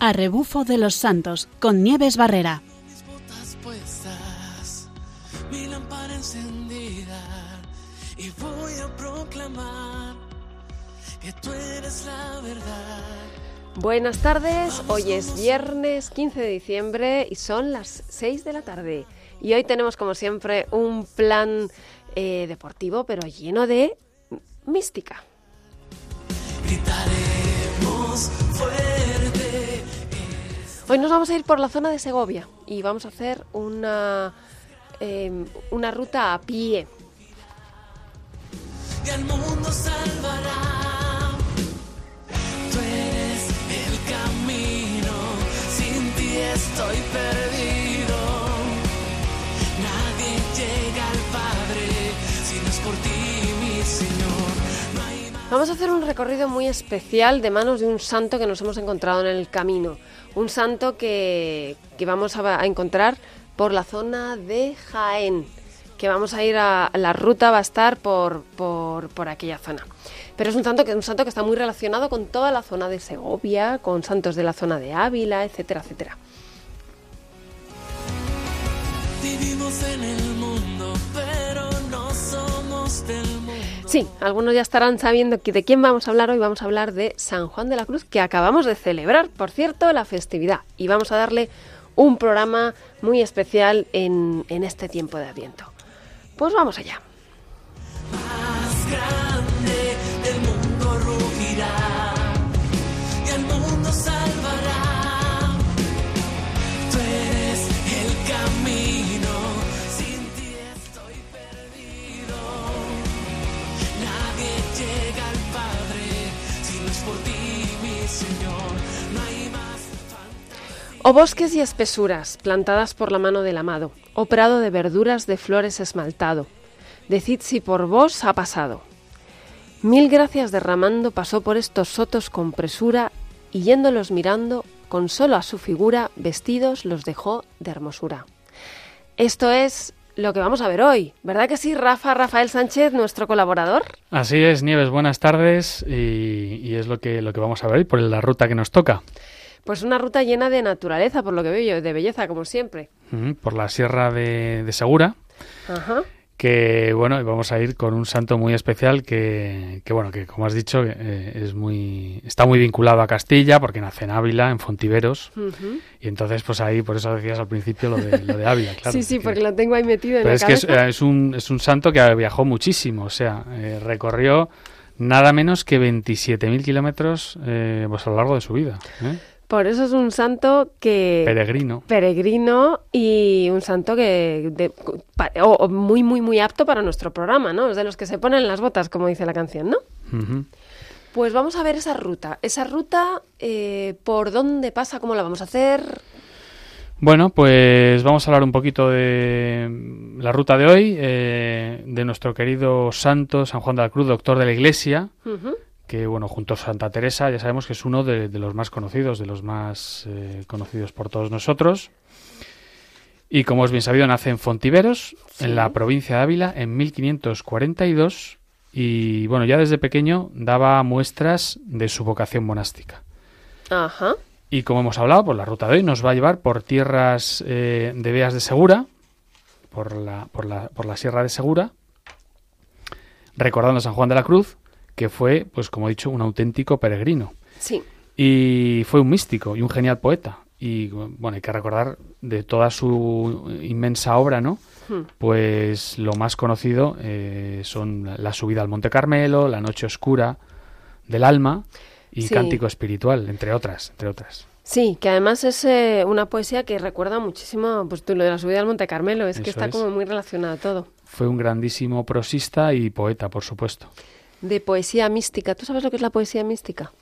a rebufo de los santos con Nieves Barrera. mis botas puestas, mi lámpara encendida, y voy a proclamar que tú eres la verdad. Buenas tardes, hoy es viernes 15 de diciembre y son las 6 de la tarde. Y hoy tenemos como siempre un plan eh, deportivo pero lleno de mística. Gritaremos fuerte. Hoy nos vamos a ir por la zona de Segovia y vamos a hacer una, eh, una ruta a pie. y al mundo salvará. Tú eres el camino, sin ti estoy perdido. Nadie llega al Padre si no es por ti, mi Señor. Vamos a hacer un recorrido muy especial de manos de un santo que nos hemos encontrado en el camino. Un santo que, que vamos a, encontrar por la zona de Jaén. Que vamos a ir a. La ruta va a estar por, por, por aquella zona. Pero es un santo, que, un santo que está muy relacionado con toda la zona de Segovia, con santos de la zona de Ávila, etcétera, etcétera. Vivimos en el mundo, pero no somos del. Sí, algunos ya estarán sabiendo de quién vamos a hablar hoy. Vamos a hablar de San Juan de la Cruz, que acabamos de celebrar, por cierto, la festividad. Y vamos a darle un programa muy especial en, en este tiempo de Adviento. Pues vamos allá. más O bosques y espesuras, plantadas por la mano del amado, o prado de verduras de flores esmaltado. Decid si por vos ha pasado. Mil gracias derramando pasó por estos sotos con presura, y yéndolos mirando, con solo a su figura, vestidos los dejó de hermosura. Esto es lo que vamos a ver hoy, ¿verdad que sí, Rafa Rafael Sánchez, nuestro colaborador? Así es, Nieves, buenas tardes y, y es lo que, lo que vamos a ver por la ruta que nos toca. Pues una ruta llena de naturaleza, por lo que veo yo, de belleza, como siempre. Por la Sierra de, de Segura, Ajá. que bueno, vamos a ir con un santo muy especial que, que bueno, que como has dicho, eh, es muy, está muy vinculado a Castilla porque nace en Ávila, en Fontiveros, y entonces pues ahí, por eso decías al principio lo de, lo de Ávila, claro. sí, sí, que- porque lo tengo ahí metido en Pero la es que es un, es un santo que viajó muchísimo, o sea, eh, recorrió nada menos que 27.000 kilómetros eh, pues a lo largo de su vida. ¿eh? Por eso es un santo que Peregrino. peregrino y un santo que de- o- o muy muy muy apto para nuestro programa, ¿no? Es de los que se ponen las botas, como dice la canción, ¿no? Pues vamos a ver esa ruta. Esa ruta, eh, ¿por dónde pasa? ¿Cómo la vamos a hacer? Bueno, pues vamos a hablar un poquito de la ruta de hoy, eh, de nuestro querido santo San Juan de la Cruz, doctor de la Iglesia. Que bueno, junto a Santa Teresa ya sabemos que es uno de, de los más conocidos, de los más eh, conocidos por todos nosotros. Y como es bien sabido, nace en Fontiveros, Sí. en la provincia de Ávila, en 1542. Y bueno, ya desde pequeño daba muestras de su vocación monástica. Ajá. Y como hemos hablado, pues la ruta de hoy nos va a llevar por tierras eh, de Beas de Segura, por la, por, la, por la Sierra de Segura, recordando a San Juan de la Cruz, que fue, pues como he dicho, un auténtico peregrino. Sí. Y fue un místico y un genial poeta. Y bueno, hay que recordar de toda su inmensa obra, ¿no? Hmm. Pues lo más conocido eh, son la- subida al Monte Carmelo, la noche oscura del alma y Sí. cántico espiritual, entre otras, entre otras. Sí, que además es eh, una poesía que recuerda muchísimo, pues tú lo de la subida al Monte Carmelo, es que está es. como muy relacionado todo. Fue un grandísimo prosista y poeta, por supuesto. De poesía mística. ¿Tú sabes lo que es la poesía mística?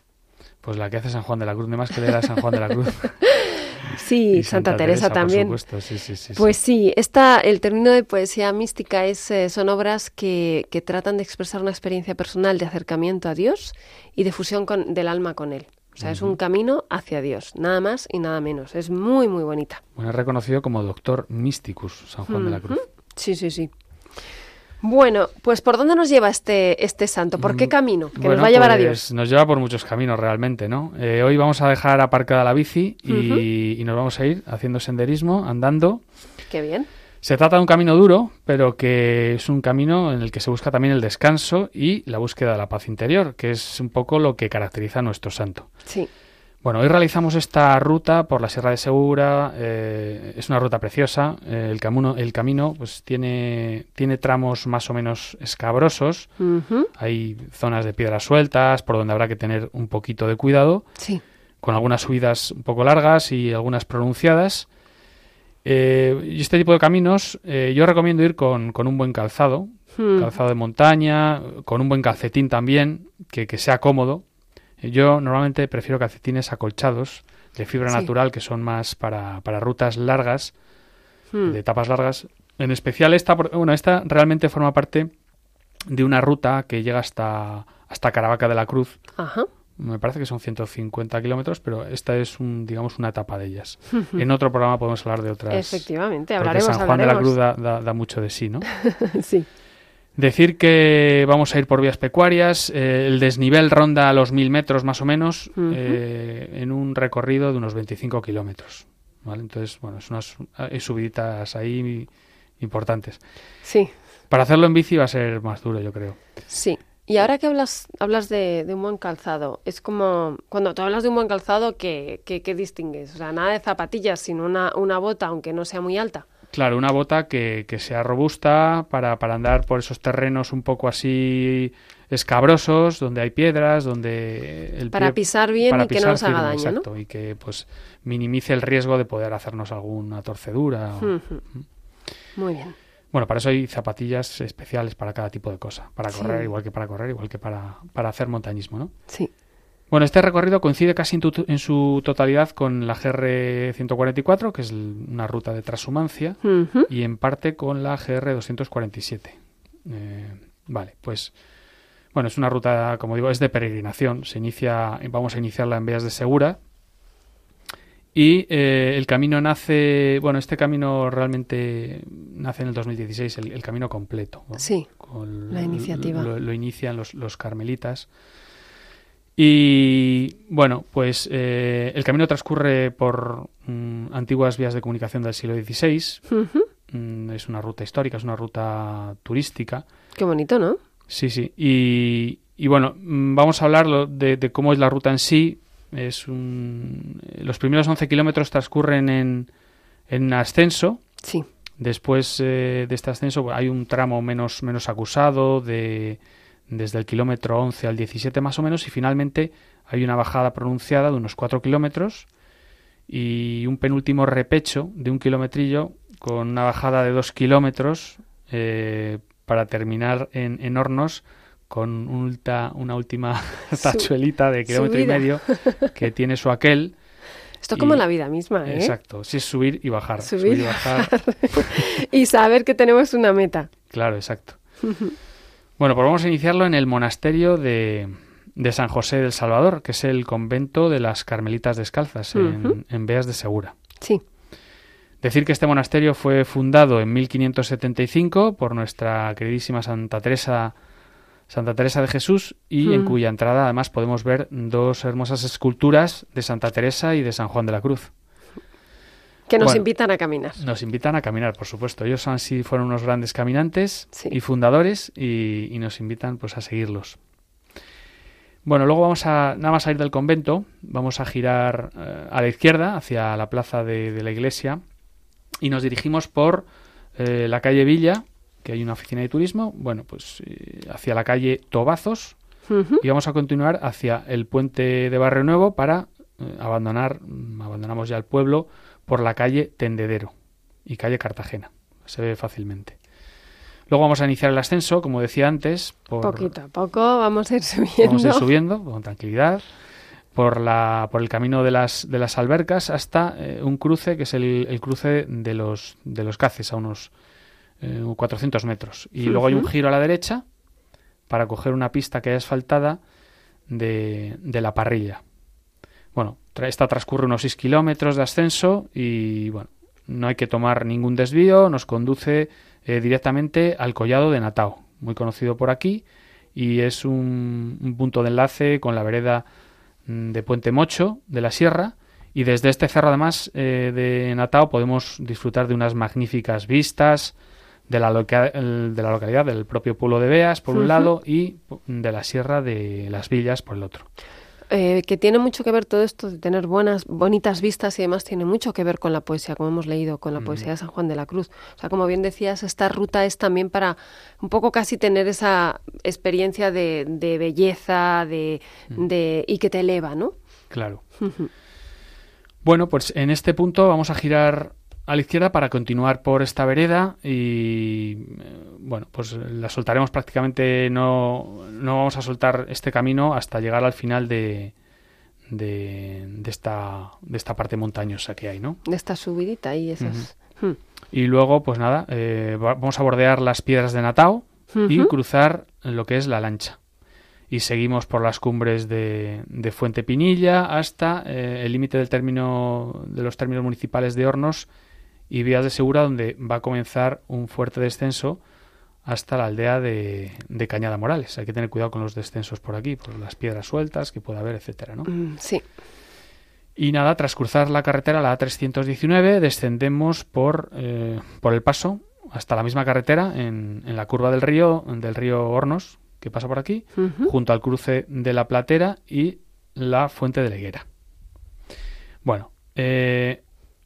Pues la que hace San Juan de la Cruz, de más que leer a San Juan de la Cruz. Sí, Santa, Teresa, también. Por supuesto, sí, sí, sí. Pues sí, esta, el término de poesía mística es, eh, son obras que, que tratan de expresar una experiencia personal de acercamiento a Dios y de fusión con, del alma con Él. O sea, es un camino hacia Dios, nada más y nada menos. Es muy, muy bonita. Bueno, es reconocido como doctor mysticus, San Juan de la Cruz. Sí, sí, sí. Bueno, pues ¿por dónde nos lleva este, este santo? ¿Por qué Mm, camino? Que bueno, nos va a llevar a pues, Dios. Nos lleva por muchos caminos realmente, ¿no? Eh, hoy vamos a dejar aparcada la bici y, y nos vamos a ir haciendo senderismo, andando. Qué bien. Se trata de un camino duro, pero que es un camino en el que se busca también el descanso y la búsqueda de la paz interior, que es un poco lo que caracteriza a nuestro santo. Sí. Bueno, hoy realizamos esta ruta por la Sierra de Segura. eh, es una ruta preciosa. eh, el camino, el camino pues tiene, tiene tramos más o menos escabrosos. Hay zonas de piedras sueltas por donde habrá que tener un poquito de cuidado, Sí. con algunas subidas un poco largas y algunas pronunciadas. Eh, y este tipo de caminos yo recomiendo ir con, con un buen calzado, Mm. calzado de montaña, con un buen calcetín también, que, que sea cómodo. Yo normalmente prefiero calcetines acolchados de fibra Sí. natural que son más para, para rutas largas, Mm. de etapas largas. En especial esta, bueno, esta realmente forma parte de una ruta que llega hasta, hasta Caravaca de la Cruz. Ajá. Me parece que son 150 kilómetros, pero esta es, un, digamos, una etapa de ellas. En otro programa podemos hablar de otras. Efectivamente, porque hablaremos, San Juan de la. Cruz da, da- da mucho de sí, ¿no? sí. Decir que vamos a ir por vías pecuarias, eh, el desnivel ronda los 1000 metros más o menos, eh, en un recorrido de unos 25 kilómetros. ¿vale? Entonces, bueno, es unas hay subiditas ahí importantes. Sí. Para hacerlo en bici va a ser más duro, yo creo. Sí. Y ahora que hablas, hablas de, de un buen calzado, es como cuando tú hablas de un buen calzado, ¿qué, qué, qué distingues? O sea, nada de zapatillas, sino una, una bota, aunque no sea muy alta. Claro, una bota que, que sea robusta para, para andar por esos terrenos un poco así escabrosos, donde hay piedras, donde el Para pie- pisar bien para y que no nos haga firme, daño, ¿no? y que pues minimice el riesgo de poder hacernos alguna torcedura. o-. Muy bien. Bueno, para eso hay zapatillas especiales para cada tipo de cosa. Para Sí. correr, igual que para correr, igual que para, para hacer montañismo, ¿no? Sí. Bueno, este recorrido coincide casi en, tu- en su totalidad con la GR 144, que es una ruta de transhumancia, Ujú. y en parte con la GR 247. Eh, vale, pues bueno, es una ruta, como digo, es de peregrinación. Se inicia, vamos a iniciarla en Vías de Segura. Y eh, el camino nace, bueno, este camino realmente nace en el 2016, el, el camino completo. ¿no? Sí. Con- la iniciativa. Lo, lo inician los, los carmelitas. Y bueno, pues eh, el camino transcurre por mm, antiguas vías de comunicación del siglo XVI. Mm, es una ruta histórica, es una ruta turística. Qué bonito, ¿no? Sí, sí. Y, y bueno, mm, vamos a hablar de, de cómo es la ruta en sí. Es un, los primeros 11 kilómetros transcurren en, en ascenso. Sí. Después eh, de este ascenso hay un tramo menos, menos acusado de, desde el kilómetro 11 al 17 más o menos y finalmente hay una bajada pronunciada de unos 4 kilómetros y un penúltimo repecho de un kilometrillo con una bajada de 2 kilómetros eh, para terminar en, en hornos con un ulta- una última tachuelita de kilómetro y medio que tiene su aquel. Esto es como la vida misma, ¿eh? Exacto, sí es subir y bajar. Subir y bajar. y saber que tenemos una meta. Claro, exacto. Bueno, pues vamos a iniciarlo en el monasterio de, de San José del Salvador, que es el convento de las Carmelitas Descalzas en, Beas de Segura. Sí. Decir que este monasterio fue fundado en 1575 por nuestra queridísima Santa Teresa, Santa Teresa de Jesús y en cuya entrada además podemos ver dos hermosas esculturas de Santa Teresa y de San Juan de la Cruz. Que nos Bueno. invitan a caminar. Nos invitan a caminar, por supuesto. Ellos así fueron unos grandes caminantes Sí. y fundadores y, y nos invitan pues a seguirlos. Bueno, luego vamos a nada más salir del convento, vamos a girar eh, a la izquierda hacia la plaza de, de la iglesia y nos dirigimos por eh, la calle Villa, que hay una oficina de turismo, bueno, pues eh, hacia la calle Tobazos y vamos a continuar hacia el puente de Barrio Nuevo para eh, abandonar, abandonamos ya el pueblo por la calle Tendedero y calle Cartagena. Se ve fácilmente. Luego vamos a iniciar el ascenso, como decía antes, por, Poquito a poco vamos a ir subiendo. vamos a ir subiendo con tranquilidad por la por el camino de las de las albercas hasta eh, un cruce que es el, el cruce de los de los caces a unos eh, 400 metros y luego hay un giro a la derecha para coger una pista que hay asfaltada de, de la parrilla bueno esta transcurre unos 6 kilómetros de ascenso y bueno no hay que tomar ningún desvío, nos conduce eh, directamente al collado de Natao, muy conocido por aquí, y es un, un punto de enlace con la vereda mm, de Puente Mocho de la Sierra, y desde este cerro además eh, de Natao podemos disfrutar de unas magníficas vistas de la, loca- de la localidad, del propio pueblo de Beas por un lado y de la Sierra de las Villas por el otro. Eh, que tiene mucho que ver todo esto de tener buenas, bonitas vistas y demás, tiene mucho que ver con la poesía, como hemos leído, con la poesía de San Juan de la Cruz. O sea, como bien decías, esta ruta es también para un poco casi tener esa experiencia de, de belleza de, de, y que te eleva, ¿no? Claro. Bueno, pues en este punto vamos a girar a la izquierda para continuar por esta vereda y eh, bueno, pues la soltaremos prácticamente, no, no vamos a soltar este camino hasta llegar al final de, de, de esta, de esta parte montañosa que hay, ¿no? De esta subidita y esas... Hmm. Y luego, pues nada, eh, va- vamos a bordear las piedras de Natao y cruzar lo que es la lancha. Y seguimos por las cumbres de, de Fuente Pinilla hasta eh, el límite del término de los términos municipales de Hornos y Vías de Segura, donde va a comenzar un fuerte descenso hasta la aldea de, de Cañada Morales. Hay que tener cuidado con los descensos por aquí, por las piedras sueltas que puede haber, etcétera, ¿no? Mm, Sí. Y nada, tras cruzar la carretera, la A319, descendemos por, eh, por el paso hasta la misma carretera en, en la curva del río, del río Hornos, que pasa por aquí, junto al cruce de la Platera y la Fuente de la Higuera. Bueno, eh,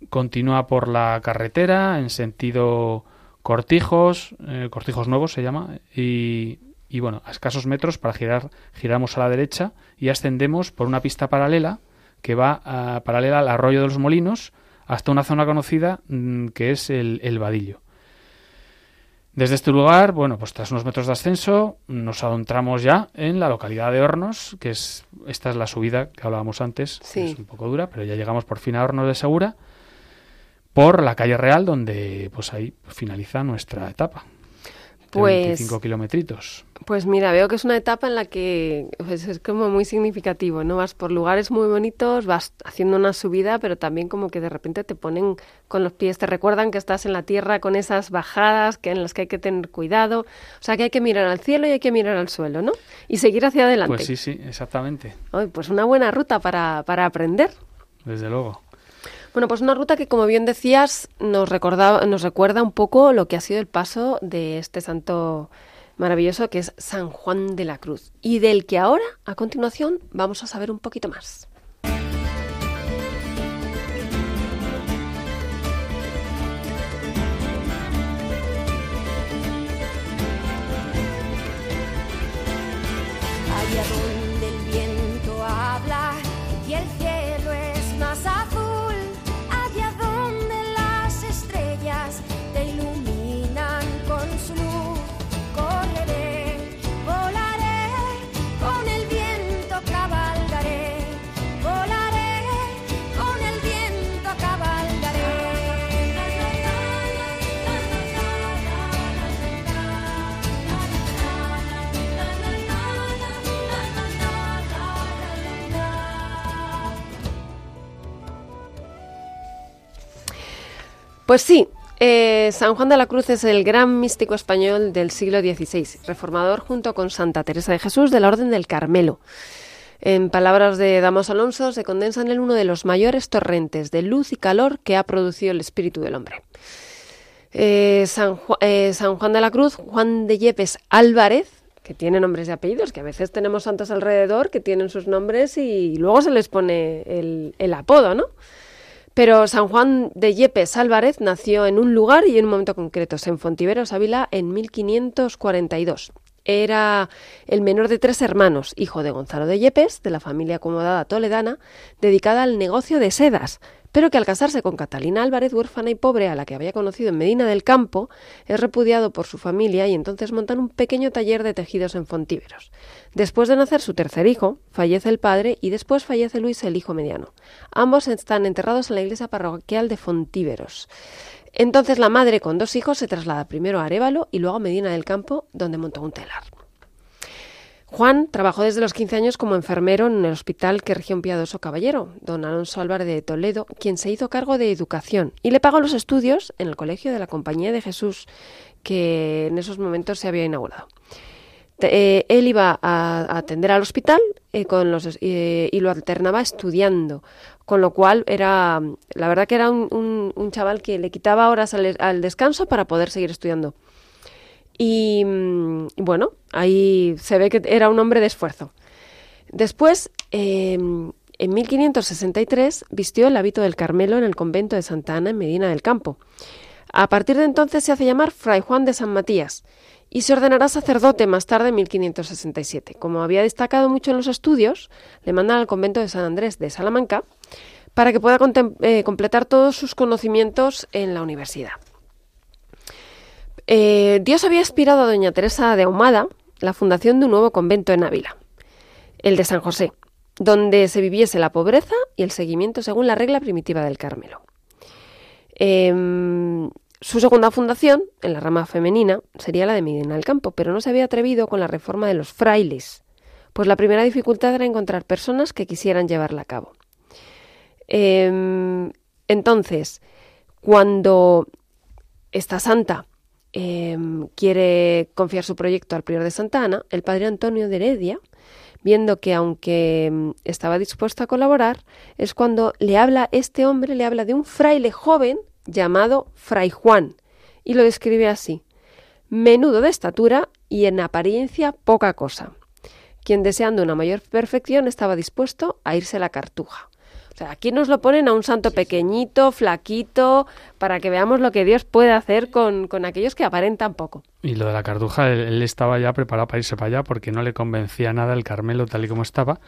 continúa por la carretera en sentido Cortijos, eh, Cortijos Nuevos se llama, y, y bueno, a escasos metros para girar, giramos a la derecha y ascendemos por una pista paralela que va ah, paralela al arroyo de los molinos hasta una zona conocida mm, que es el, el Vadillo. Desde este lugar, bueno, pues tras unos metros de ascenso, nos adentramos ya en la localidad de Hornos, que es esta es la subida que hablábamos antes, que es un poco dura, pero ya llegamos por fin a Hornos de Segura, por la calle Real, donde pues ahí finaliza nuestra etapa. Pues- 25 kilometritos. Pues mira, veo que es una etapa en la que pues, es como muy significativo, ¿no? Vas por lugares muy bonitos, vas haciendo una subida, pero también como que de repente te ponen con los pies, te recuerdan que estás en la tierra con esas bajadas que en las que hay que tener cuidado. O sea, que hay que mirar al cielo y hay que mirar al suelo, ¿no? Y seguir hacia adelante. Pues sí, sí, exactamente, Ay, pues una buena ruta para, para aprender. desde luego. Bueno, pues una ruta que, como bien decías, nos, recordaba, nos recuerda un poco lo que ha sido el paso de este santo maravilloso que es San Juan de la Cruz y del que ahora, a continuación, vamos a saber un poquito más. Pues sí, eh, San Juan de la Cruz es el gran místico español del siglo XVI, reformador junto con Santa Teresa de Jesús de la Orden del Carmelo. En palabras de Damos Alonso, se condensa en él uno de los mayores torrentes de luz y calor que ha producido el espíritu del hombre. Eh, eh, San Juan de la Cruz, Juan de Yepes Álvarez, que tiene nombres y apellidos, que a veces tenemos santos alrededor que tienen sus nombres y luego se les pone el apodo, ¿no? Pero San Juan de Yepes Álvarez nació en un lugar y en un momento concretos, en Fontiveros, Ávila, en 1542. Era el menor de tres hermanos, hijo de Gonzalo de Yepes, de la familia acomodada toledana, dedicada al negocio de sedas, pero que al casarse con Catalina Álvarez, huérfana y pobre, a la que había conocido en Medina del Campo, es repudiado por su familia y entonces montan un pequeño taller de tejidos en Fontíveros. Después de nacer su tercer hijo, fallece el padre y después fallece Luis, el hijo mediano. Ambos están enterrados en la iglesia parroquial de Fontíveros. Entonces la madre con dos hijos se traslada primero a Arevalo y luego a Medina del Campo, donde montó un telar. Juan trabajó desde los 15 años como enfermero en el hospital que regió un piadoso caballero, don Alonso Álvarez de Toledo, quien se hizo cargo de educación y le pagó los estudios en el colegio de la Compañía de Jesús, que en esos momentos se había inaugurado. Eh, él iba a, a atender al hospital eh, con los, eh, y lo alternaba estudiando, con lo cual era, la verdad que era un, un- chaval que le quitaba horas al, al descanso para poder seguir estudiando. Y mm, bueno, ahí se ve que era un hombre de esfuerzo. Después, eh, en 1563, vistió el hábito del Carmelo en el convento de Santa Ana en Medina del Campo. A partir de entonces se hace llamar Fray Juan de San Matías y se ordenará sacerdote más tarde en 1567. Como había destacado mucho en los estudios, le mandan al convento de San Andrés de Salamanca para que pueda eh, completar todos sus conocimientos en la universidad. Eh, Dios había inspirado a doña Teresa de Ahumada la fundación de un nuevo convento en Ávila, el de San José, donde se viviese la pobreza y el seguimiento según la regla primitiva del Carmelo. Em, su segunda fundación, en la rama femenina, sería la de Medina del Campo, pero no se había atrevido con la reforma de los frailes, pues la primera dificultad era encontrar personas que quisieran llevarla a cabo. Em, entonces, cuando esta santa em, quiere confiar su proyecto al prior de Santa Ana, el padre Antonio de Heredia, viendo que aunque em, estaba dispuesto a colaborar, es cuando le habla este hombre, le habla de un fraile joven llamado Fray Juan, y lo describe así, menudo de estatura y en apariencia poca cosa, quien deseando una mayor perfección estaba dispuesto a irse a la cartuja. O sea, aquí nos lo ponen a un santo pequeñito, flaquito, para que veamos lo que Dios puede hacer con, con aquellos que aparentan poco. Y lo de la cartuja, él, él estaba ya preparado para irse para allá porque no le convencía nada el Carmelo tal y como estaba.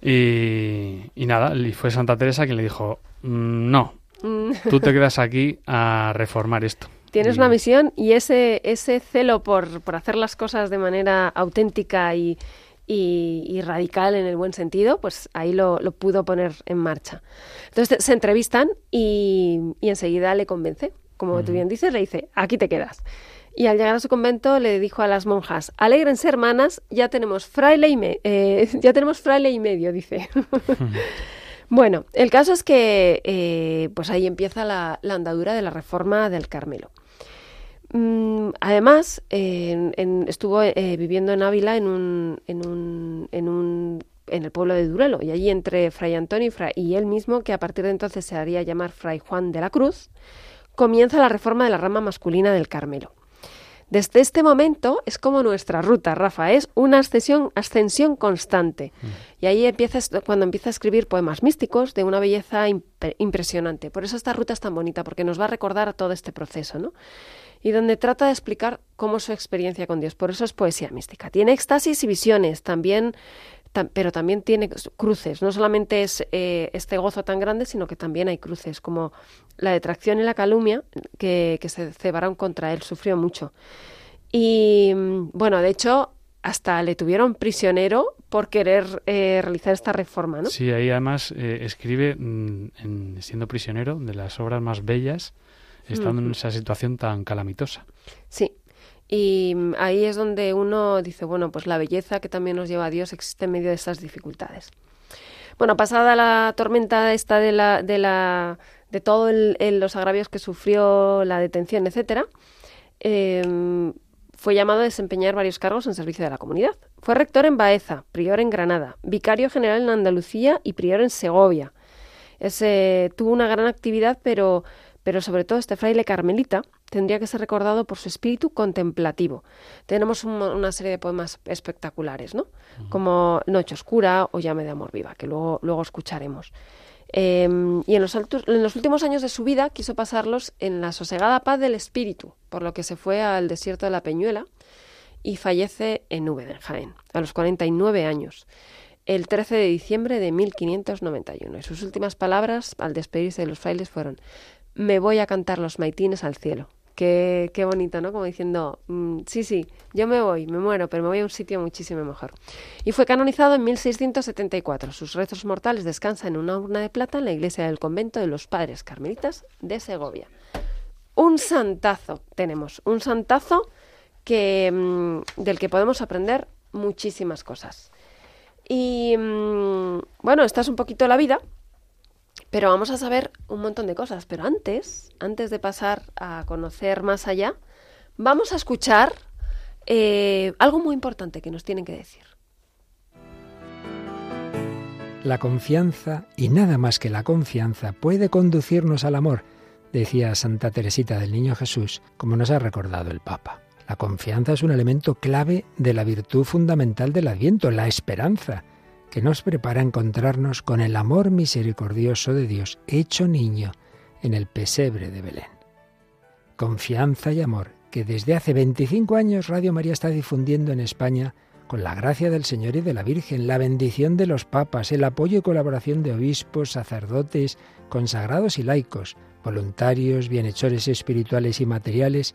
Y, y nada, y fue Santa Teresa quien le dijo, "Mm, no, tú te quedas aquí a reformar esto. Tienes una misión y ese, ese celo por, por hacer las cosas de manera auténtica y, y- y radical en el buen sentido, pues ahí lo, lo pudo poner en marcha. Entonces se entrevistan y, y enseguida le convence. Como tú bien dices, le dice, aquí te quedas. Y al llegar a su convento le dijo a las monjas, alégrense hermanas, ya tenemos fraile y, me- eh, ya tenemos fraile y medio, dice. Bueno, el caso es que eh, pues ahí empieza la, andadura de la reforma del Carmelo. Mm, además, estuvo eh, viviendo en Ávila en un, en un, en un en el pueblo de Durelo y allí entre Fray Antonio y él mismo, que a partir de entonces se haría llamar Fray Juan de la Cruz, comienza la reforma de la rama masculina del Carmelo. Desde este momento es como nuestra ruta, Rafa, es una ascensión, ascensión constante. Y ahí empieza esto- cuando empieza a escribir poemas místicos de una belleza impre- impresionante. Por eso esta ruta es tan bonita, porque nos va a recordar todo este proceso, ¿no? Y donde trata de explicar cómo es su experiencia con Dios. Por eso es poesía mística. Tiene éxtasis y visiones, también, tam- pero también tiene cruces. No solamente es eh, este gozo tan grande, sino que también hay cruces, como la detracción y la calumnia que, que se cebaron contra él. Sufrió mucho. Y mm, bueno, de hecho, hasta le tuvieron prisionero por querer eh, realizar esta reforma, ¿no? Sí, ahí además eh, escribe, mm, en- siendo prisionero, de las obras más bellas, estando en esa situación tan calamitosa. Sí. Y ahí es donde uno dice, bueno, pues la belleza que también nos lleva a Dios existe en medio de estas dificultades. Bueno, pasada la tormenta esta de la, de la, de todos los agravios que sufrió la detención, etcétera, eh, fue llamado a desempeñar varios cargos en servicio de la comunidad. Fue rector en Baeza, prior en Granada, vicario general en Andalucía y prior en Segovia. Tuvo una gran actividad, pero, pero sobre todo este fraile carmelita tendría que ser recordado por su espíritu contemplativo. Tenemos un- una serie de poemas espectaculares, ¿no? Como Noche Oscura o Llame de Amor Viva, que luego, luego escucharemos. Eh, y en los, altos- en los últimos años de su vida quiso pasarlos en la sosegada paz del espíritu, por lo que se fue al desierto de la Peñuela y fallece en Úbeda, en Jaén, a los 49 años, el 13 de diciembre de 1591. Y sus últimas palabras al despedirse de los frailes fueron, me voy a cantar los maitines al cielo. Qué, bonito, ¿no? Como diciendo, mm, sí, sí, yo me voy, me muero, pero me voy a un sitio muchísimo mejor. Y fue canonizado en 1674. Sus restos mortales descansan en una urna de plata en la iglesia del convento de los padres carmelitas de Segovia. Un santazo tenemos, un santazo que, mm, del que podemos aprender muchísimas cosas. Y mm, bueno, esta es un poquito la vida, pero vamos a saber un montón de cosas. Pero antes, antes de pasar a conocer más allá, vamos a escuchar eh, algo muy importante que nos tienen que decir. La confianza, y nada más que la confianza, puede conducirnos al amor, decía Santa Teresita del Niño Jesús, como nos ha recordado el Papa. La confianza es un elemento clave de la virtud fundamental del Adviento, la esperanza, que nos prepara a encontrarnos con el amor misericordioso de Dios hecho niño en el pesebre de Belén. Confianza y amor que desde hace 25 años Radio María está difundiendo en España con la gracia del Señor y de la Virgen, la bendición de los papas, el apoyo y colaboración de obispos, sacerdotes, consagrados y laicos, voluntarios, bienhechores espirituales y materiales,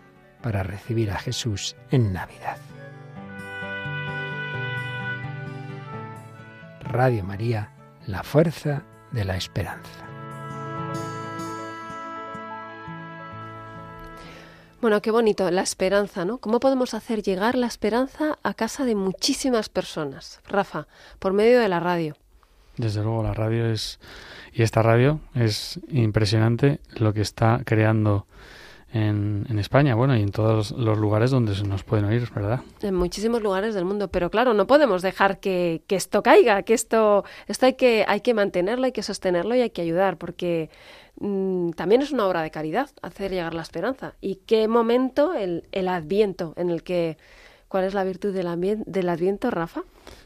para recibir a Jesús en Navidad. Radio María, la fuerza de la esperanza. Bueno, qué bonito, la esperanza, ¿no? ¿Cómo podemos hacer llegar la esperanza a casa de muchísimas personas? Rafa, por medio de la radio. Desde luego, la radio es. Y esta radio es impresionante lo que está creando en, en, España, bueno, y en todos los lugares donde se nos pueden oír, ¿verdad? En muchísimos lugares del mundo, pero claro, no podemos dejar que, que esto caiga, que esto, esto hay que, hay que mantenerlo, hay que sostenerlo y hay que ayudar, porque mmm, también es una obra de caridad hacer llegar la esperanza. ¿Y qué momento el, el adviento en el que, cuál es la virtud del, del adviento, Rafa?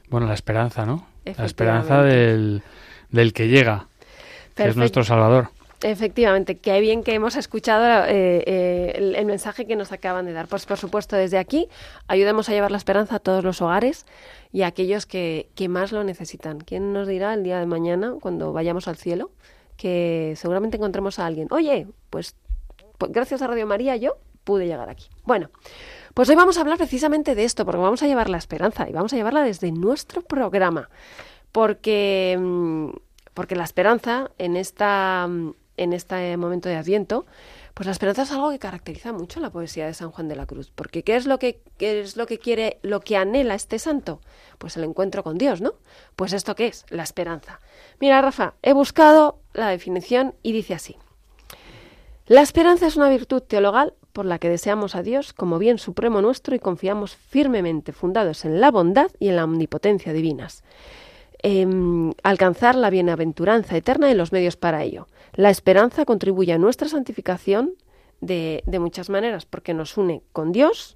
Bueno, la esperanza, ¿no? La esperanza del, del que llega, que es nuestro Salvador. Efectivamente, qué bien que hemos escuchado eh, eh, el, mensaje que nos acaban de dar. Pues por supuesto, desde aquí ayudemos a llevar la esperanza a todos los hogares y a aquellos que, que más lo necesitan. ¿Quién nos dirá el día de mañana, cuando vayamos al cielo, que seguramente encontremos a alguien? Oye, pues, pues gracias a Radio María yo pude llegar aquí. Bueno, pues hoy vamos a hablar precisamente de esto, porque vamos a llevar la esperanza y vamos a llevarla desde nuestro programa, porque, mm, porque la esperanza en esta en este momento de Adviento, pues la esperanza es algo que caracteriza mucho la poesía de San Juan de la Cruz, porque ¿qué es lo que qué es lo que quiere, lo que anhela este santo? Pues el encuentro con Dios, ¿no? Pues esto qué es? La esperanza. Mira, Rafa, he buscado la definición y dice así: La esperanza es una virtud teologal por la que deseamos a Dios como bien supremo nuestro y confiamos firmemente fundados en la bondad y en la omnipotencia divinas. Eh, alcanzar la bienaventuranza eterna y los medios para ello. La esperanza contribuye a nuestra santificación de, de muchas maneras, porque nos une con Dios,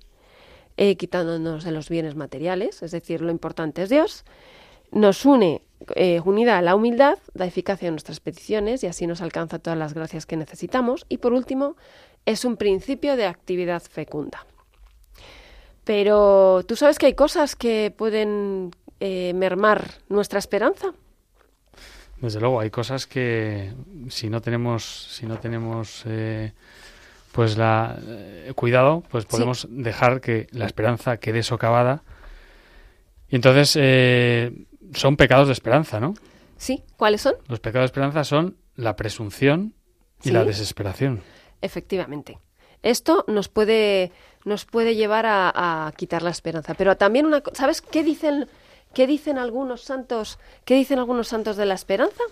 eh, quitándonos de los bienes materiales, es decir, lo importante es Dios, nos une eh, unida a la humildad, da eficacia a nuestras peticiones y así nos alcanza todas las gracias que necesitamos. Y por último, es un principio de actividad fecunda. Pero tú sabes que hay cosas que pueden eh, mermar nuestra esperanza. Desde luego, hay cosas que si no tenemos, si no tenemos eh, pues la eh, cuidado, pues podemos sí. dejar que la esperanza quede socavada. Y entonces son pecados de esperanza, ¿no? Sí, ¿cuáles son? Los pecados de esperanza son la presunción y ¿Sí? la desesperación. Efectivamente. Esto nos puede, nos puede llevar a, a quitar la esperanza. Pero también una, ¿sabes qué dicen ¿Qué dicen algunos santos? ¿Qué dicen algunos santos de la esperanza?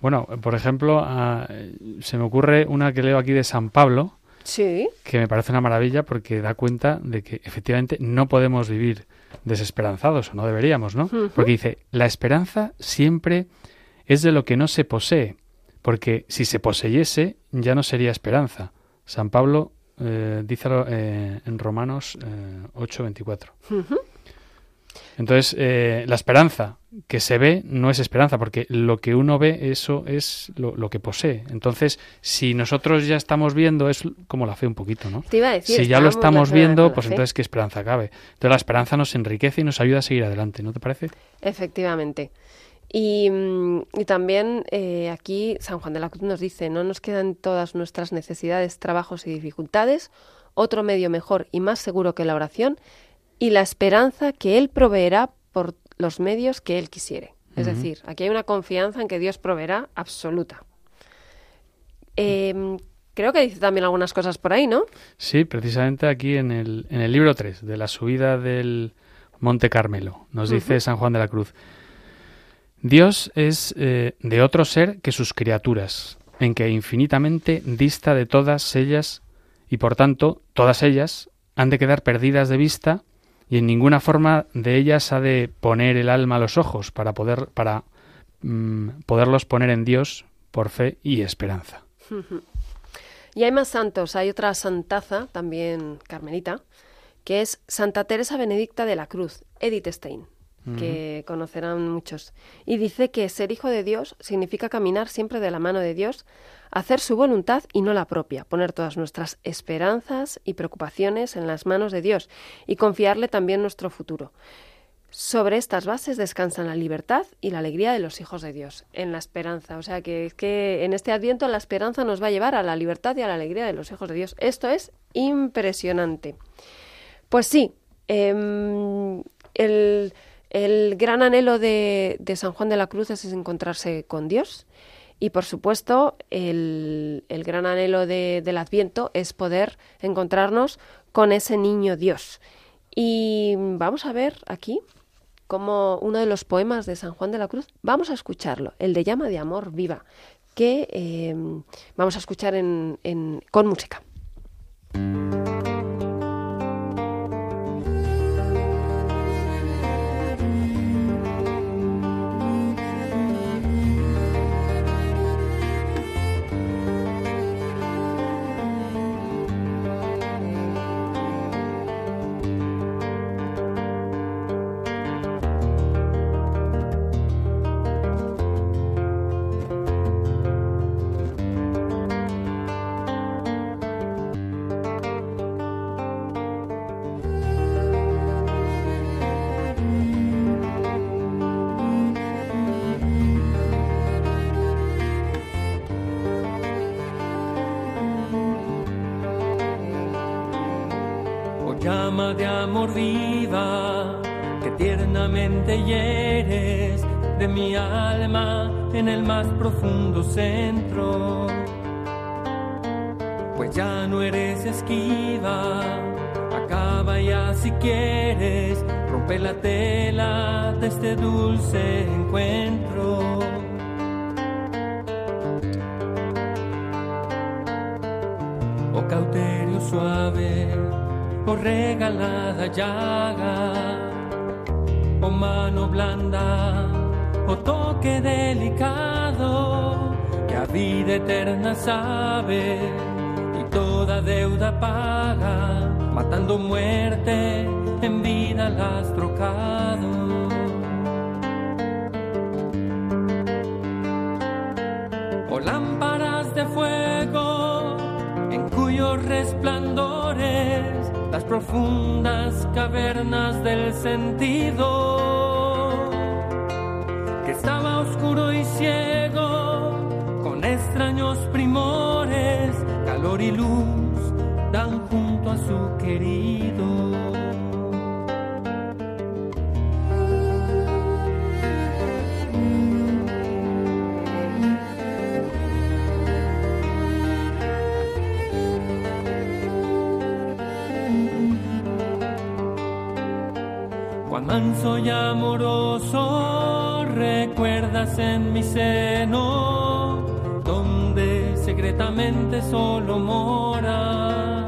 Bueno, por ejemplo, uh, se me ocurre una que leo aquí de San Pablo, sí. que me parece una maravilla porque da cuenta de que efectivamente no podemos vivir desesperanzados, o no deberíamos, ¿no? Uh -huh. Porque dice, la esperanza siempre es de lo que no se posee, porque si se poseyese ya no sería esperanza. San Pablo eh, dice eh, en Romanos eh, 8:24. Uh -huh. Entonces, eh, la esperanza que se ve no es esperanza, porque lo que uno ve, eso es lo, lo que posee. Entonces, si nosotros ya estamos viendo, es como la fe un poquito, ¿no? Te iba a decir, si ya lo estamos viendo, pues entonces, ¿qué esperanza cabe? Entonces, la esperanza nos enriquece y nos ayuda a seguir adelante, ¿no te parece? Efectivamente. Y, mm, y también eh, aquí San Juan de la Cruz nos dice, no nos quedan todas nuestras necesidades, trabajos y dificultades, otro medio mejor y más seguro que la oración y la esperanza que Él proveerá por los medios que Él quisiere. Es decir, aquí hay una confianza en que Dios proveerá absoluta. Eh, creo que dice también algunas cosas por ahí, ¿no? Sí, precisamente aquí en el, en el libro 3 de la subida del Monte Carmelo, nos dice San Juan de la Cruz, Dios es eh, de otro ser que sus criaturas, en que infinitamente dista de todas ellas y por tanto todas ellas han de quedar perdidas de vista y en ninguna forma de ellas ha de poner el alma a los ojos para poder para mm, poderlos poner en Dios por fe y esperanza. Y hay más santos. Hay otra santaza, también carmelita, que es Santa Teresa Benedicta de la Cruz, Edith Stein, que conocerán muchos. Y dice que ser hijo de Dios significa caminar siempre de la mano de Dios, hacer su voluntad y no la propia, poner todas nuestras esperanzas y preocupaciones en las manos de Dios y confiarle también nuestro futuro. Sobre estas bases descansan la libertad y la alegría de los hijos de Dios, en la esperanza. O sea que es que en este adviento la esperanza nos va a llevar a la libertad y a la alegría de los hijos de Dios. Esto es impresionante. Pues sí, em, el, el gran anhelo de, San Juan de la Cruz es encontrarse con Dios. Y por supuesto, el, gran anhelo de- del Adviento es poder encontrarnos con ese niño Dios. Y vamos a ver aquí como uno de los poemas de San Juan de la Cruz, vamos a escucharlo, el de Llama de Amor Viva, que eh, vamos a escuchar con música. O toque delicado, que a vida eterna sabe y toda deuda paga, matando muerte, en vida la has trocado. o lámparas de fuego en cuyos resplandores las profundas cavernas del sentido ciego con extraños primores calor y luz dan junto a su querido. Cuán manso y amoroso en mi seno, donde secretamente solo moras.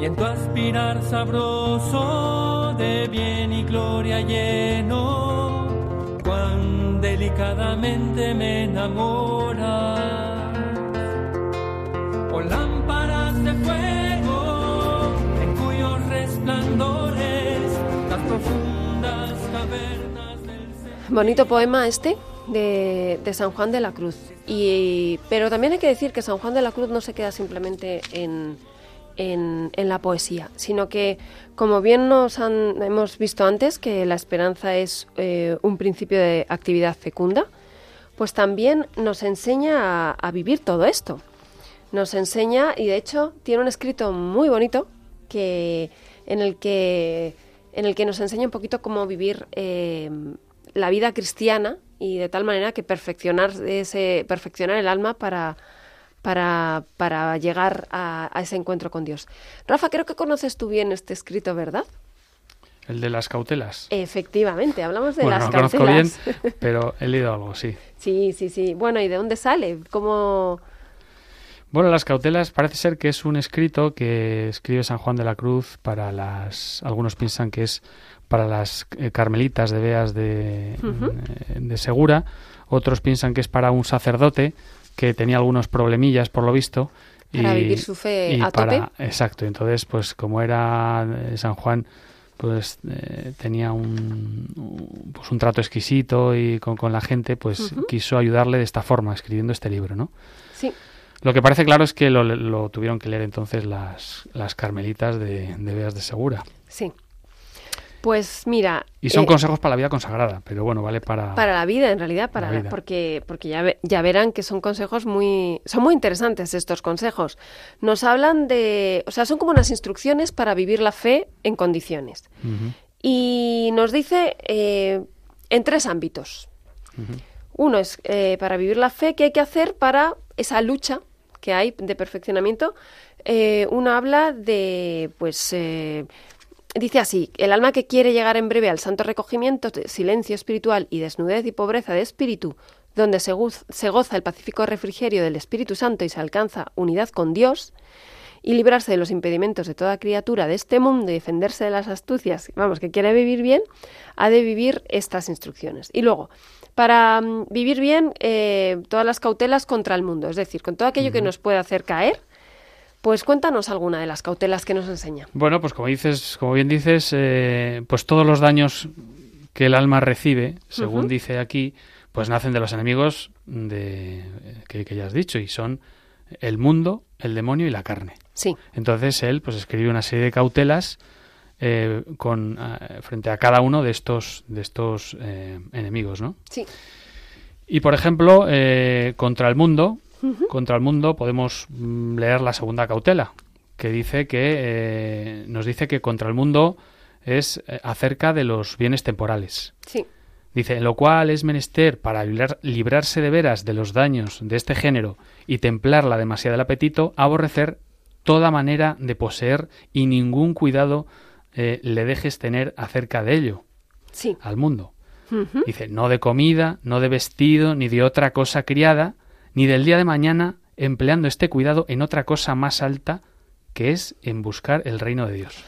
Y en tu aspirar sabroso de bien y gloria lleno, cuán delicadamente me enamoras o lámparas de fuego Bonito poema este de, San Juan de la Cruz. Y, pero también hay que decir que San Juan de la Cruz no se queda simplemente en, en, la poesía, sino que, como bien nos han, hemos visto antes, que la esperanza es eh, un principio de actividad fecunda, pues también nos enseña a, a vivir todo esto. Nos enseña, y de hecho tiene un escrito muy bonito que, en, el que, en el que nos enseña un poquito cómo vivir eh, la vida cristiana y de tal manera que perfeccionar, ese, perfeccionar el alma para, para, para llegar a, a ese encuentro con Dios. Rafa, creo que conoces tú bien este escrito, ¿verdad? El de las cautelas. Efectivamente, hablamos de bueno, las no lo conozco bien, cautelas. pero he leído algo, sí. sí, sí, sí. Bueno, ¿y de dónde sale? ¿Cómo...? Bueno, las cautelas parece ser que es un escrito que escribe San Juan de la Cruz para las... Algunos piensan que es para las eh, carmelitas de Beas de, eh, de Segura, otros piensan que es para un sacerdote que tenía algunos problemillas, por lo visto. Para vivir su fe y a para- tope. Exacto, entonces, pues como era eh, San Juan, pues eh, tenía un, pues un trato exquisito y con, con la gente, pues quiso ayudarle de esta forma, escribiendo este libro, ¿no? Sí, Lo que parece claro es que lo, lo tuvieron que leer entonces las, las carmelitas de, de Beas de Segura. sí. Pues mira... Y son eh, consejos para la vida consagrada, pero bueno, vale para... Para la vida, en realidad, para La vida. porque porque ya, ve- ya verán que son consejos muy son muy interesantes estos consejos. Nos hablan de, o sea, son como unas instrucciones para vivir la fe en condiciones. Y nos dice eh, en tres ámbitos. Uno es eh, para vivir la fe, ¿qué hay que hacer para esa lucha que hay de perfeccionamiento? Eh, uno habla de, pues, dice así, el alma que quiere llegar en breve al santo recogimiento, silencio espiritual y desnudez y pobreza de espíritu, donde se goza el pacífico refrigerio del Espíritu Santo y se alcanza unidad con Dios, y librarse de los impedimentos de toda criatura de este mundo y defenderse de las astucias, vamos, que quiere vivir bien, ha de vivir estas instrucciones. Y luego, para mm, vivir bien, eh, todas las cautelas contra el mundo, es decir, con todo aquello que nos puede hacer caer, pues cuéntanos alguna de las cautelas que nos enseña. Bueno, pues como dices, como bien dices, eh, pues todos los daños que el alma recibe, según dice aquí, pues nacen de los enemigos de, que, que ya has dicho, y son el mundo, el demonio y la carne. Sí, Entonces él pues escribe una serie de cautelas eh, con eh, frente a cada uno de estos de estos eh, enemigos, ¿no? sí. Y por ejemplo, eh, contra el mundo, contra el mundo podemos mm, leer la segunda cautela, que dice que eh, nos dice que contra el mundo es eh, acerca de los bienes temporales. Sí, Dice, en lo cual es menester para librar- librarse de veras de los daños de este género y templar la demasiado el apetito, aborrecer toda manera de poseer y ningún cuidado eh, le dejes tener acerca de ello sí. al mundo. Dice, no de comida, no de vestido, ni de otra cosa criada, ni del día de mañana, empleando este cuidado en otra cosa más alta, que es en buscar el reino de Dios.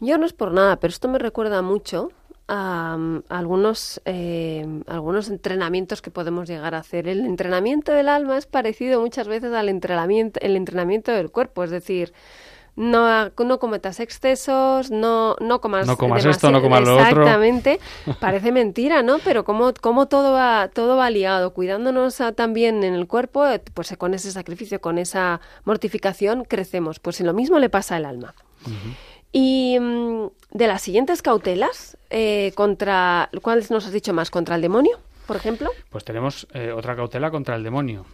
Yo no es por nada, pero esto me recuerda mucho a, mm, algunos, eh, algunos entrenamientos que podemos llegar a hacer. El entrenamiento del alma es parecido muchas veces al entrenamiento, el entrenamiento del cuerpo, es decir, no, no cometas excesos, no, no comas No comas esto, no comas lo otro. Exactamente. Parece mentira, ¿no? Pero como, como todo va, todo va ligado, cuidándonos a- también en el cuerpo, eh, pues con ese sacrificio, con esa mortificación, crecemos. Pues lo mismo le pasa al alma. Y mm, de las siguientes cautelas, eh, contra ¿cuáles nos has dicho más? ¿Contra el demonio, por ejemplo? Pues tenemos eh, otra cautela contra el demonio.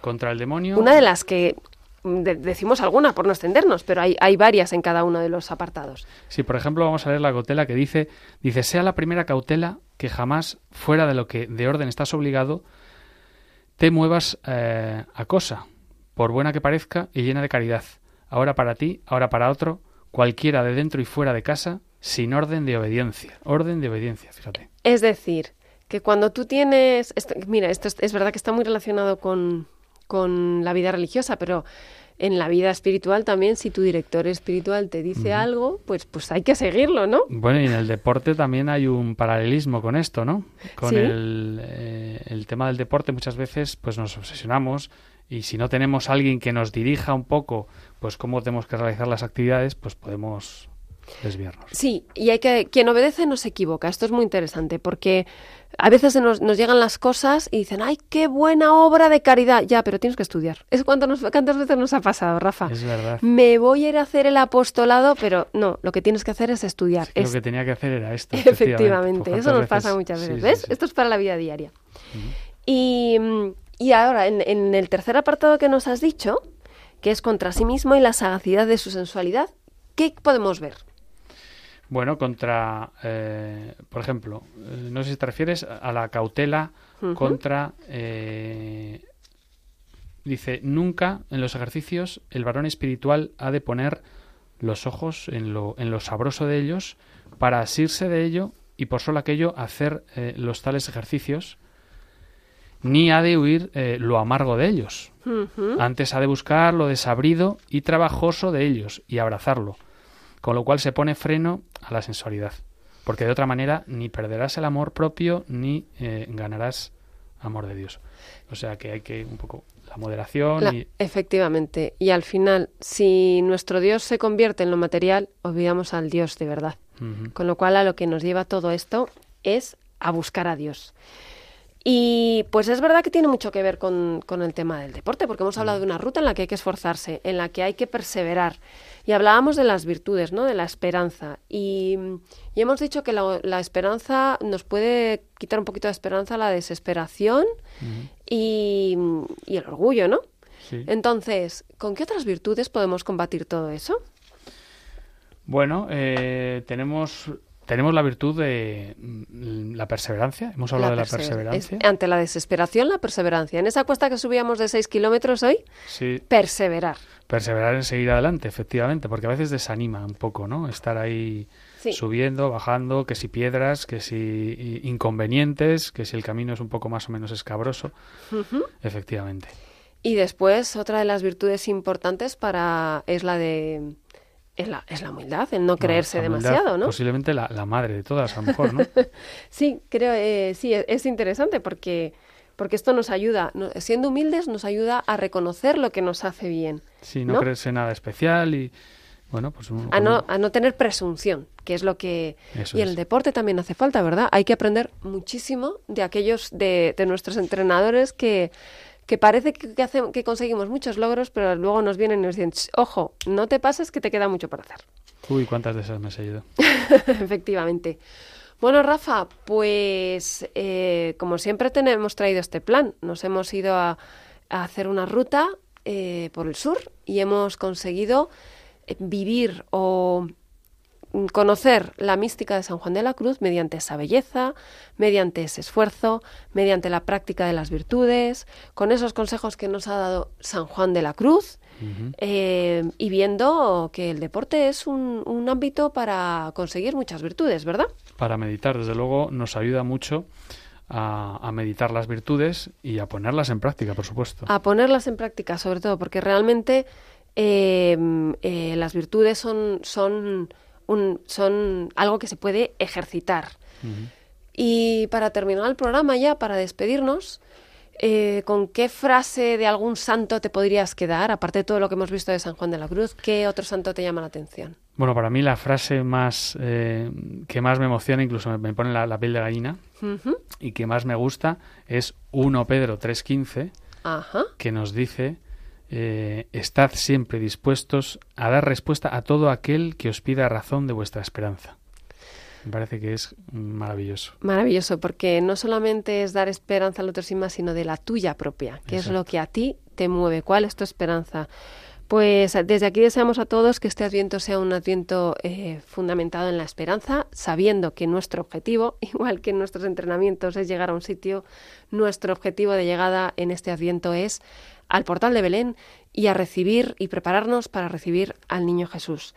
Contra el demonio. Una de las que de- decimos alguna por no extendernos, pero hay, hay varias en cada uno de los apartados. Sí, por ejemplo, vamos a leer la cautela que dice, dice, sea la primera cautela que jamás, fuera de lo que de orden estás obligado, te muevas eh, a cosa, por buena que parezca y llena de caridad, ahora para ti, ahora para otro, cualquiera de dentro y fuera de casa, sin orden de obediencia. Orden de obediencia, fíjate. Es decir, que cuando tú tienes... esto- mira, esto es, es verdad que está muy relacionado con, con la vida religiosa, pero en la vida espiritual también, si tu director espiritual te dice algo, pues, pues hay que seguirlo, ¿no? Bueno, y en el deporte también hay un paralelismo con esto, ¿no? Con Sí. el, eh, el tema del deporte muchas veces pues nos obsesionamos y si no tenemos alguien que nos dirija un poco pues cómo tenemos que realizar las actividades, pues podemos desviarnos. Sí, y hay que quien obedece no se equivoca. Esto es muy interesante porque a veces nos, nos llegan las cosas y dicen, ay, qué buena obra de caridad. Ya, pero tienes que estudiar. Es cuánto nos, cuántas veces nos ha pasado, Rafa. Es verdad. Me voy a ir a hacer el apostolado, pero no, lo que tienes que hacer es estudiar. Lo Es- que tenía que hacer era esto. Efectivamente, eso nos pasa muchas veces. sí, ¿Ves? sí. Esto es para la vida diaria. Y, mm, y ahora, en, en el tercer apartado que nos has dicho, que es contra sí mismo y la sagacidad de su sensualidad, ¿qué podemos ver? Bueno, contra, eh, por ejemplo, eh, no sé si te refieres a la cautela contra, eh, dice, nunca en los ejercicios el varón espiritual ha de poner los ojos en lo, en lo sabroso de ellos para asirse de ello y por solo aquello hacer eh, los tales ejercicios, ni ha de huir eh, lo amargo de ellos. Antes ha de buscar lo desabrido y trabajoso de ellos y abrazarlo, con lo cual se pone freno a la sensualidad, porque de otra manera ni perderás el amor propio ni eh, ganarás amor de Dios. O sea que hay que un poco la moderación La- y Efectivamente. Y al final, si nuestro Dios se convierte en lo material, olvidamos al Dios de verdad. Con lo cual, a lo que nos lleva todo esto es a buscar a Dios. Y pues es verdad que tiene mucho que ver con, con el tema del deporte, porque hemos hablado de una ruta en la que hay que esforzarse, en la que hay que perseverar. Y hablábamos de las virtudes, ¿no? De la esperanza. Y, y hemos dicho que la, la esperanza nos puede quitar un poquito de esperanza la desesperación y, y el orgullo, ¿no? sí. Entonces, ¿con qué otras virtudes podemos combatir todo eso? Bueno, eh, tenemos tenemos la virtud de mm, la perseverancia. Hemos hablado de la persever- perseverancia. es- ante la desesperación, la perseverancia. En esa cuesta que subíamos de 6 kilómetros hoy, Sí, perseverar. perseverar en seguir adelante, efectivamente, porque a veces desanima un poco, ¿no? Estar ahí Sí. subiendo, bajando, que si piedras, que si inconvenientes, que si el camino es un poco más o menos escabroso, efectivamente. Y después, otra de las virtudes importantes para es la de es la, es la humildad, el no creerse demasiado, ¿no? Posiblemente la, la madre de todas, a lo mejor, ¿no? Sí, creo, eh, sí, es, es interesante porque, porque esto nos ayuda, no- siendo humildes nos ayuda a reconocer lo que nos hace bien, Sí, no, ¿No? creerse nada especial y, bueno, pues... un- a no, a no tener presunción, que es lo que... Eso y en el deporte también hace falta, ¿verdad? Hay que aprender muchísimo de aquellos, de, de nuestros entrenadores que, que parece que, que, que conseguimos muchos logros, pero luego nos vienen y nos dicen, "Ch, ojo, no te pases que te queda mucho por hacer. Uy, cuántas de esas me he seguido. Efectivamente. Bueno, Rafa, pues eh, como siempre tenemos traído este plan. Nos hemos ido a, a hacer una ruta eh, por el sur y hemos conseguido eh, vivir o conocer la mística de San Juan de la Cruz mediante esa belleza, mediante ese esfuerzo, mediante la práctica de las virtudes, con esos consejos que nos ha dado San Juan de la Cruz eh, y viendo que el deporte es un, un ámbito para conseguir muchas virtudes, ¿verdad? Para meditar, desde luego, nos ayuda mucho a, a meditar las virtudes y a ponerlas en práctica, por supuesto. A ponerlas en práctica, sobre todo, porque realmente eh, eh, las virtudes son, son, un- son algo que se puede ejercitar. Y para terminar el programa ya, para despedirnos, eh, ¿con qué frase de algún santo te podrías quedar? Aparte de todo lo que hemos visto de San Juan de la Cruz, ¿qué otro santo te llama la atención? Bueno, para mí la frase más eh, que más me emociona, incluso me, me pone la, la piel de gallina, y que más me gusta es 1 Pedro 3.15, Ajá. que nos dice, eh, estad siempre dispuestos a dar respuesta a todo aquel que os pida razón de vuestra esperanza. Me parece que es maravilloso. Maravilloso, porque no solamente es dar esperanza al otro sin más, sino de la tuya propia, que es lo que a ti te mueve. ¿Cuál es tu esperanza? Pues desde aquí deseamos a todos que este adviento sea un adviento eh, fundamentado en la esperanza, sabiendo que nuestro objetivo, igual que en nuestros entrenamientos, es llegar a un sitio, nuestro objetivo de llegada en este adviento es al portal de Belén y a recibir y prepararnos para recibir al niño Jesús.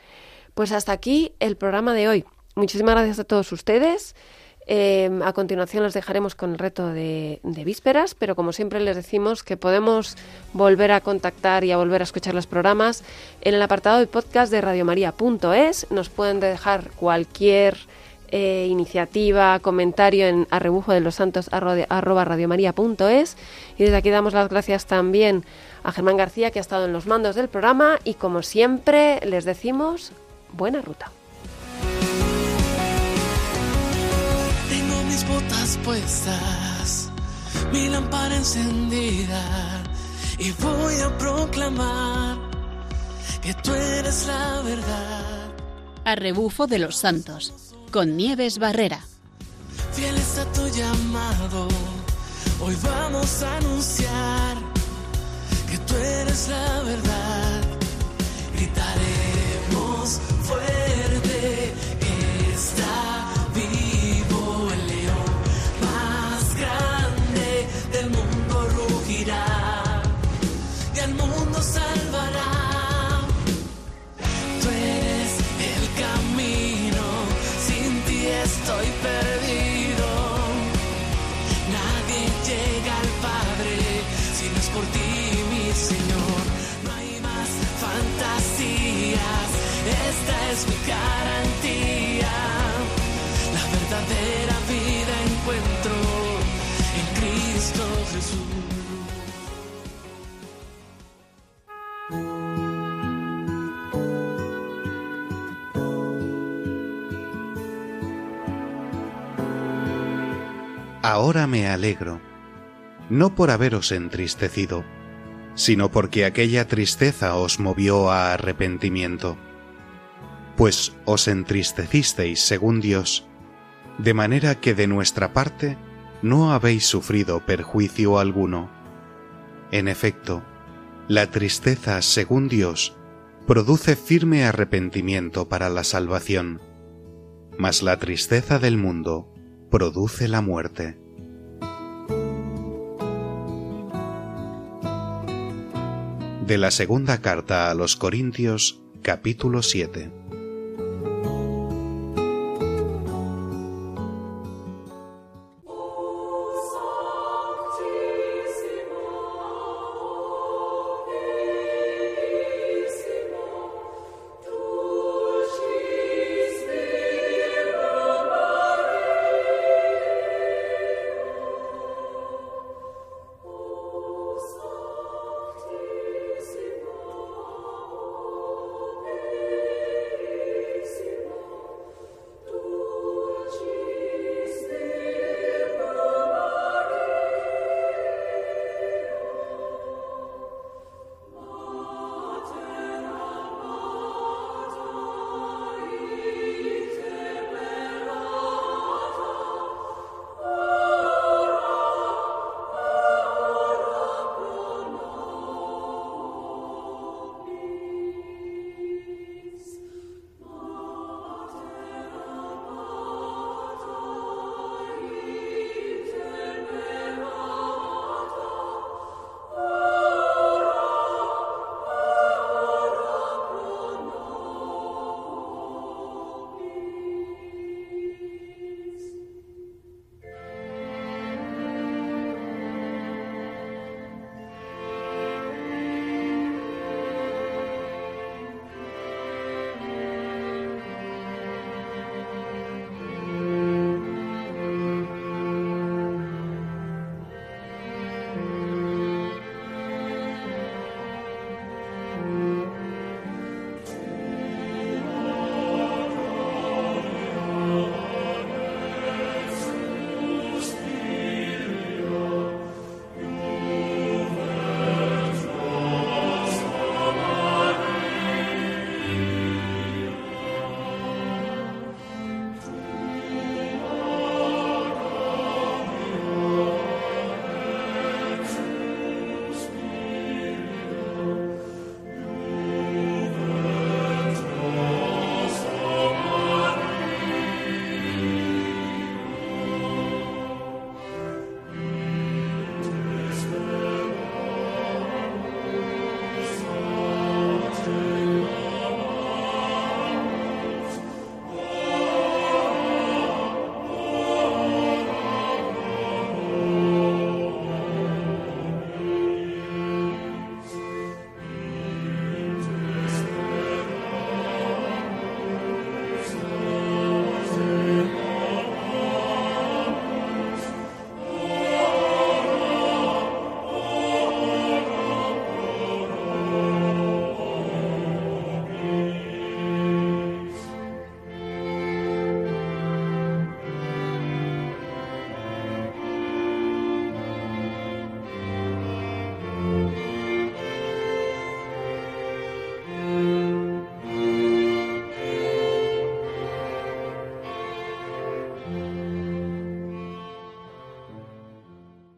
Pues hasta aquí el programa de hoy. Muchísimas gracias a todos ustedes. Eh, a continuación les dejaremos con el reto de, de vísperas, pero como siempre les decimos que podemos volver a contactar y a volver a escuchar los programas en el apartado de podcast de radiomaria.es. Nos pueden dejar cualquier eh, iniciativa, comentario en arrebujo de los santos arroba Y desde aquí damos las gracias también a Germán García, que ha estado en los mandos del programa. Y como siempre, les decimos buena ruta. Tengo mis botas puestas, mi lámpara encendida, y voy a proclamar que tú eres la verdad. De los santos con Nieves Barrera. Fieles a tu llamado, hoy vamos a anunciar que tú eres la verdad. Gritaremos fuerte, mi garantía. La verdadera vida encuentro en Cristo Jesús. Ahora me alegro, no por haberos entristecido, sino porque aquella tristeza os movió a arrepentimiento, pues os entristecisteis según Dios, de manera que de nuestra parte no habéis sufrido perjuicio alguno. En efecto, la tristeza según Dios produce firme arrepentimiento para la salvación, mas la tristeza del mundo produce la muerte. De la segunda carta a los Corintios, capítulo 7.